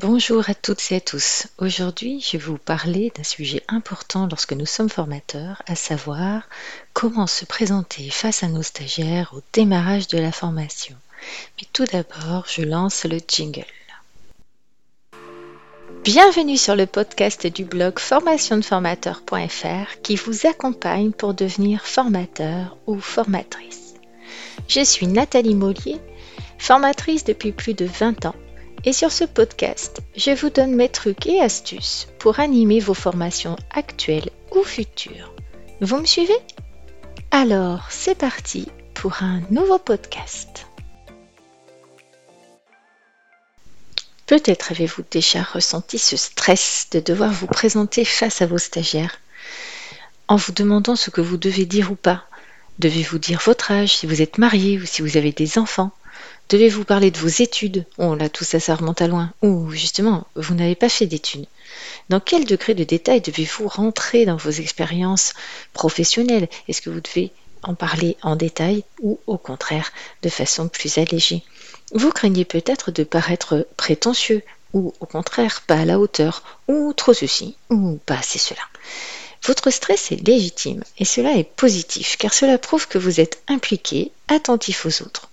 Bonjour à toutes et à tous. Aujourd'hui, je vais vous parler d'un sujet important lorsque nous sommes formateurs, à savoir comment se présenter face à nos stagiaires au démarrage de la formation. Mais tout d'abord, je lance le jingle. Bienvenue sur le podcast du blog formationdeformateur.fr qui vous accompagne pour devenir formateur ou formatrice. Je suis Nathalie Mollier, formatrice depuis plus de 20 ans et sur ce podcast, je vous donne mes trucs et astuces pour animer vos formations actuelles ou futures. Vous me suivez? Alors, c'est parti pour un nouveau podcast. Peut-être avez-vous déjà ressenti ce stress de devoir vous présenter face à vos stagiaires en vous demandant ce que vous devez dire ou pas. Devez-vous dire votre âge, si vous êtes marié ou si vous avez des enfants Devez-vous parler de vos études? Oh là, tout ça, ça remonte à loin. Ou justement, vous n'avez pas fait d'études. Dans quel degré de détail devez-vous rentrer dans vos expériences professionnelles? Est-ce que vous devez en parler en détail ou au contraire de façon plus allégée? Vous craignez peut-être de paraître prétentieux ou au contraire pas à la hauteur ou trop ceci ou pas assez cela. Votre stress est légitime et cela est positif car cela prouve que vous êtes impliqué, attentif aux autres.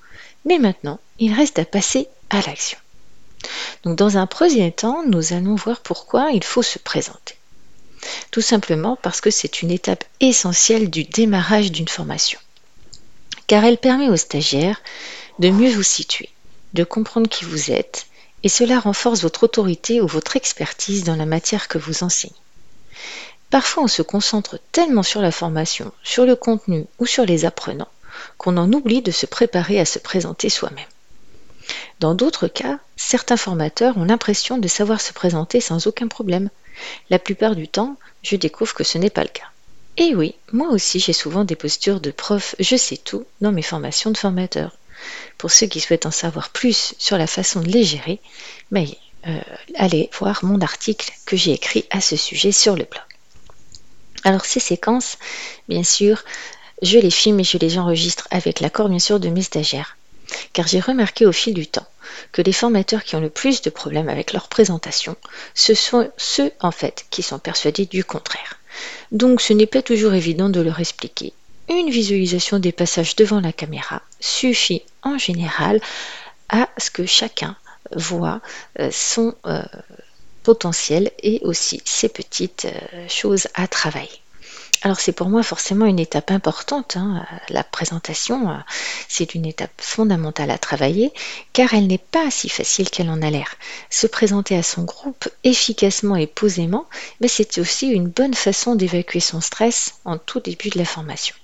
Mais maintenant, il reste à passer à l'action. Donc dans un premier temps, nous allons voir pourquoi il faut se présenter. Tout simplement parce que c'est une étape essentielle du démarrage d'une formation. Car elle permet aux stagiaires de mieux vous situer, de comprendre qui vous êtes, et cela renforce votre autorité ou votre expertise dans la matière que vous enseignez. Parfois, on se concentre tellement sur la formation, sur le contenu ou sur les apprenants qu'on en oublie de se préparer à se présenter soi-même. Dans d'autres cas, certains formateurs ont l'impression de savoir se présenter sans aucun problème. La plupart du temps, je découvre que ce n'est pas le cas. Et oui, moi aussi j'ai souvent des postures de prof je sais tout dans mes formations de formateur. Pour ceux qui souhaitent en savoir plus sur la façon de les gérer, euh, allez voir mon article que j'ai écrit à ce sujet sur le blog. Alors ces séquences, bien sûr, je les filme et je les enregistre avec l'accord bien sûr de mes stagiaires. Car j'ai remarqué au fil du temps que les formateurs qui ont le plus de problèmes avec leur présentation, ce sont ceux en fait qui sont persuadés du contraire. Donc ce n'est pas toujours évident de leur expliquer. Une visualisation des passages devant la caméra suffit en général à ce que chacun voit euh, son euh, potentiel et aussi ses petites euh, choses à travailler. Alors c'est pour moi forcément une étape importante. Hein. La présentation, euh, c'est une étape fondamentale à travailler car elle n'est pas si facile qu'elle en a l'air. Se présenter à son groupe efficacement et posément, mais c'est aussi une bonne façon d'évacuer son stress en tout début de la formation.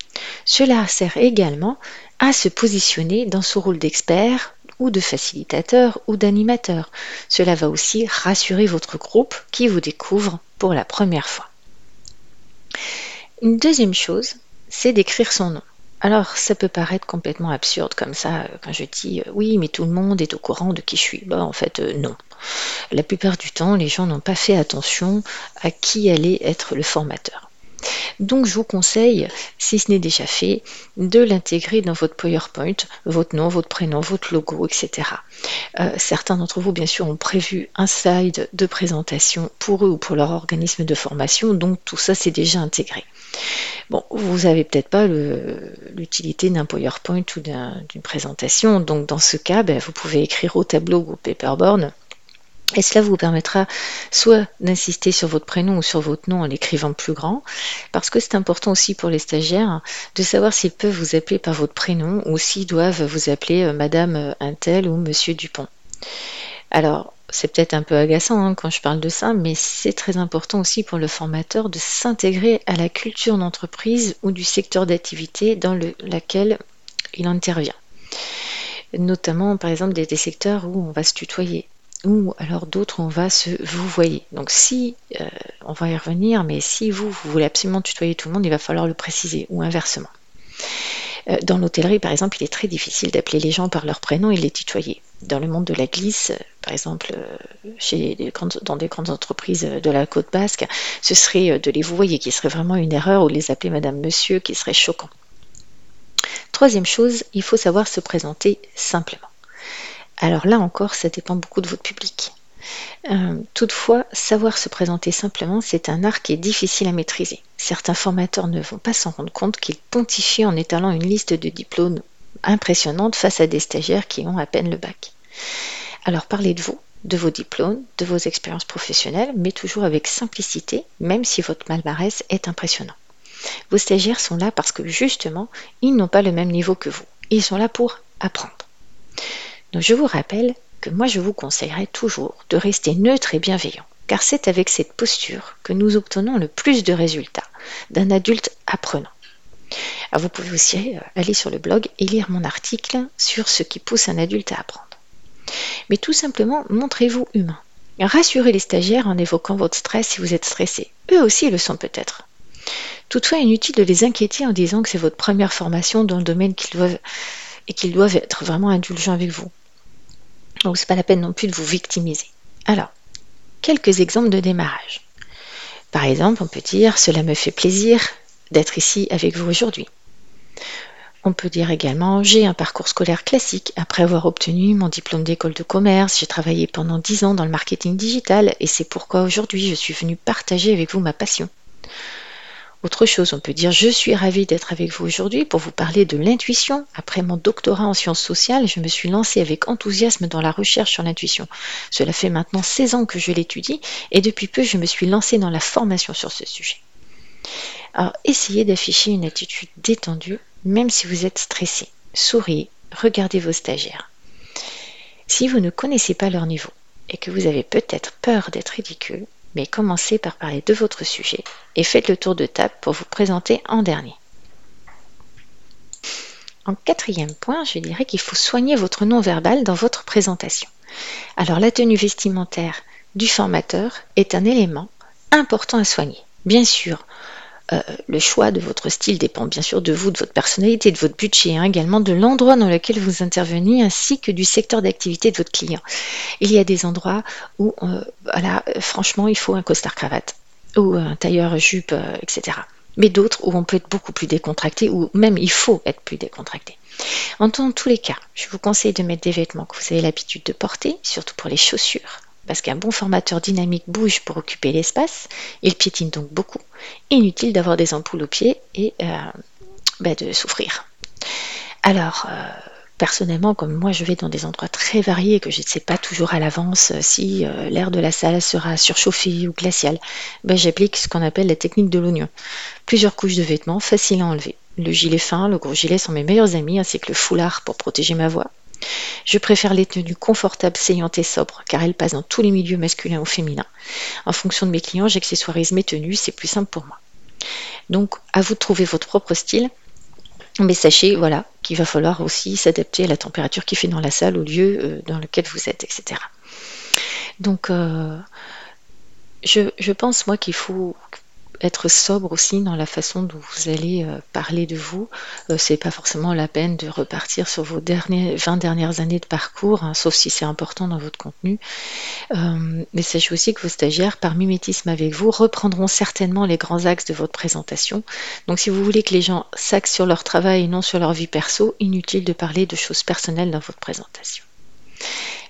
Cela sert également à se positionner dans son rôle d'expert ou de facilitateur ou d'animateur. Cela va aussi rassurer votre groupe qui vous découvre pour la première fois. Une deuxième chose, c'est d'écrire son nom. Alors, ça peut paraître complètement absurde comme ça euh, quand je dis euh, oui, mais tout le monde est au courant de qui je suis. Bah, en fait, euh, non. La plupart du temps, les gens n'ont pas fait attention à qui allait être le formateur. Donc je vous conseille, si ce n'est déjà fait, de l'intégrer dans votre PowerPoint, votre nom, votre prénom, votre logo, etc. certains d'entre vous, bien sûr, ont prévu un slide de présentation pour eux ou pour leur organisme de formation, donc tout ça c'est déjà intégré. Bon, vous n'avez peut-être pas l'utilité d'un PowerPoint ou d'une présentation, donc dans ce cas, ben, vous pouvez écrire au tableau ou au paperboard. Et cela vous permettra soit d'insister sur votre prénom ou sur votre nom en l'écrivant plus grand, parce que c'est important aussi pour les stagiaires de savoir s'ils peuvent vous appeler par votre prénom ou s'ils doivent vous appeler euh, Madame Intel ou Monsieur Dupont. Alors, c'est peut-être un peu agaçant hein, quand je parle de ça, mais c'est très important aussi pour le formateur de s'intégrer à la culture d'entreprise ou du secteur d'activité dans lequel il intervient. Notamment, par exemple, des, secteurs où on va se tutoyer ou alors d'autres on va se vous voyez. Donc si, euh, on va y revenir, mais si vous, vous voulez absolument tutoyer tout le monde, il va falloir le préciser, ou inversement. Euh, dans l'hôtellerie, par exemple, il est très difficile d'appeler les gens par leur prénom et les tutoyer. Dans le monde de la glisse, euh, par exemple, chez dans des grandes entreprises de la côte basque, ce serait de les vouvoyer qui serait vraiment une erreur ou de les appeler Madame Monsieur qui serait choquant. Troisième chose, il faut savoir se présenter simplement. Alors là encore, ça dépend beaucoup de votre public. Euh, toutefois, savoir se présenter simplement, c'est un art qui est difficile à maîtriser. Certains formateurs ne vont pas s'en rendre compte qu'ils pontifient en étalant une liste de diplômes impressionnante face à des stagiaires qui ont à peine le bac. Alors parlez de vous, de vos diplômes, de vos expériences professionnelles, mais toujours avec simplicité, même si votre palmarès est impressionnant. Vos stagiaires sont là parce que justement, ils n'ont pas le même niveau que vous. Ils sont là pour apprendre. Donc je vous rappelle que moi je vous conseillerais toujours de rester neutre et bienveillant, car c'est avec cette posture que nous obtenons le plus de résultats d'un adulte apprenant. vous pouvez aussi euh, aller sur le blog et lire mon article sur ce qui pousse un adulte à apprendre. Mais tout simplement, montrez-vous humain. Rassurez les stagiaires en évoquant votre stress si vous êtes stressé. Eux aussi le sont peut-être. Toutefois, inutile de les inquiéter en disant que c'est votre première formation dans le domaine et qu'ils doivent être vraiment indulgents avec vous. Donc c'est pas la peine non plus de vous victimiser. Alors, quelques exemples de démarrage. Par exemple, on peut dire cela me fait plaisir d'être ici avec vous aujourd'hui. On peut dire également j'ai un parcours scolaire classique. Après avoir obtenu mon diplôme d'école de commerce, j'ai travaillé pendant 10 ans dans le marketing digital et c'est pourquoi aujourd'hui je suis venu partager avec vous ma passion. Autre chose, on peut dire je suis ravie d'être avec vous aujourd'hui pour vous parler de l'intuition. Après mon doctorat en sciences sociales, je me suis lancée avec enthousiasme dans la recherche sur l'intuition. Cela fait maintenant 16 ans que je l'étudie et depuis peu je me suis lancée dans la formation sur ce sujet. Alors essayez d'afficher une attitude détendue même si vous êtes stressé. Souriez, regardez vos stagiaires. Si vous ne connaissez pas leur niveau et que vous avez peut-être peur d'être ridicule, mais commencez par parler de votre sujet et faites le tour de table pour vous présenter en dernier. En quatrième point, je dirais qu'il faut soigner votre non-verbal dans votre présentation. Alors la tenue vestimentaire du formateur est un élément important à soigner. Bien sûr, euh, le choix de votre style dépend bien sûr de vous, de votre personnalité, de votre budget, hein, également de l'endroit dans lequel vous intervenez, ainsi que du secteur d'activité de votre client. Il y a des endroits où, euh, voilà, franchement, il faut un costard cravate ou un tailleur jupe, euh, etc. Mais d'autres où on peut être beaucoup plus décontracté, ou même il faut être plus décontracté. En tous les cas, je vous conseille de mettre des vêtements que vous avez l'habitude de porter, surtout pour les chaussures, parce qu'un bon formateur dynamique bouge pour occuper l'espace, il piétine donc beaucoup. Inutile d'avoir des ampoules aux pieds et euh, bah, de souffrir. Alors, euh, personnellement, comme moi je vais dans des endroits très variés, que je ne sais pas toujours à l'avance si euh, l'air de la salle sera surchauffé ou glacial, bah, j'applique ce qu'on appelle la technique de l'oignon. Plusieurs couches de vêtements, faciles à enlever. Le gilet fin, le gros gilet sont mes meilleurs amis, ainsi que le foulard pour protéger ma voix. Je préfère les tenues confortables, saillantes et sobres, car elles passent dans tous les milieux masculins ou féminins. En fonction de mes clients, j'accessoirise mes tenues, c'est plus simple pour moi. Donc, à vous de trouver votre propre style. Mais sachez, voilà, qu'il va falloir aussi s'adapter à la température qui fait dans la salle, au lieu euh, dans lequel vous êtes, etc. Donc, euh, je, pense, moi, qu'il faut être sobre aussi dans la façon dont vous allez euh, parler de vous. Euh, c'est pas forcément la peine de repartir sur vos derniers, 20 dernières années de parcours, hein, sauf si c'est important dans votre contenu. Euh, mais sachez aussi que vos stagiaires, par mimétisme avec vous, reprendront certainement les grands axes de votre présentation. Donc si vous voulez que les gens s'axent sur leur travail et non sur leur vie perso, inutile de parler de choses personnelles dans votre présentation.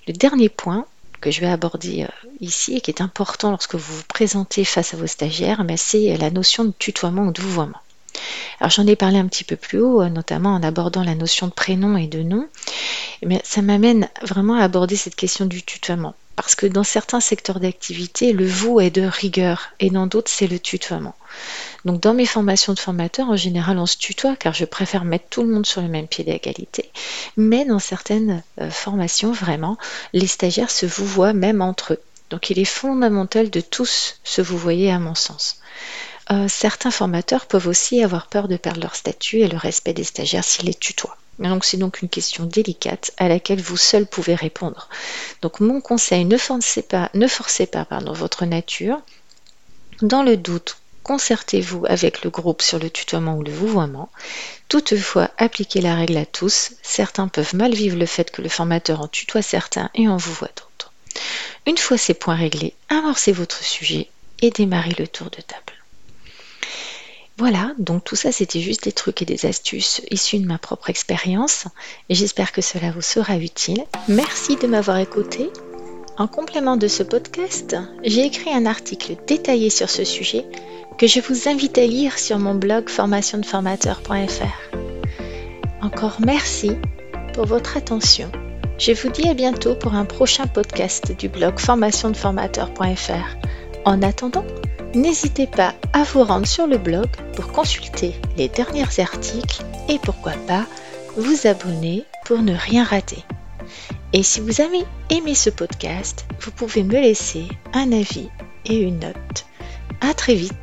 Le dernier point, que je vais aborder euh, ici et qui est important lorsque vous vous présentez face à vos stagiaires, c'est la notion de tutoiement ou de vouvoiement. Alors j'en ai parlé un petit peu plus haut, euh, notamment en abordant la notion de prénom et de nom, mais ça m'amène vraiment à aborder cette question du tutoiement. Parce que dans certains secteurs d'activité, le vous est de rigueur et dans d'autres, c'est le tutoiement. Donc dans mes formations de formateurs, en général, on se tutoie car je préfère mettre tout le monde sur le même pied d'égalité. Mais dans certaines euh, formations, vraiment, les stagiaires se vous voient même entre eux. Donc il est fondamental de tous se vous voyez à mon sens. Euh, certains formateurs peuvent aussi avoir peur de perdre leur statut et le respect des stagiaires s'ils les tutoient. C'est donc une question délicate à laquelle vous seul pouvez répondre. Donc mon conseil, ne forcez pas, ne forcez pas pardon, votre nature. Dans le doute, concertez-vous avec le groupe sur le tutoiement ou le vouvoiement. Toutefois, appliquez la règle à tous. Certains peuvent mal vivre le fait que le formateur en tutoie certains et en vouvoie d'autres. Une fois ces points réglés, amorcez votre sujet et démarrez le tour de table. Voilà, donc tout ça c'était juste des trucs et des astuces issus de ma propre expérience et j'espère que cela vous sera utile. Merci de m'avoir écouté En complément de ce podcast, j'ai écrit un article détaillé sur ce sujet que je vous invite à lire sur mon blog formationdeformateur.fr. Encore merci pour votre attention. Je vous dis à bientôt pour un prochain podcast du blog formationdeformateur.fr. En attendant, n'hésitez pas à vous rendre sur le blog pour consulter les derniers articles et pourquoi pas vous abonner pour ne rien rater. Et si vous avez aimé ce podcast, vous pouvez me laisser un avis et une note. À très vite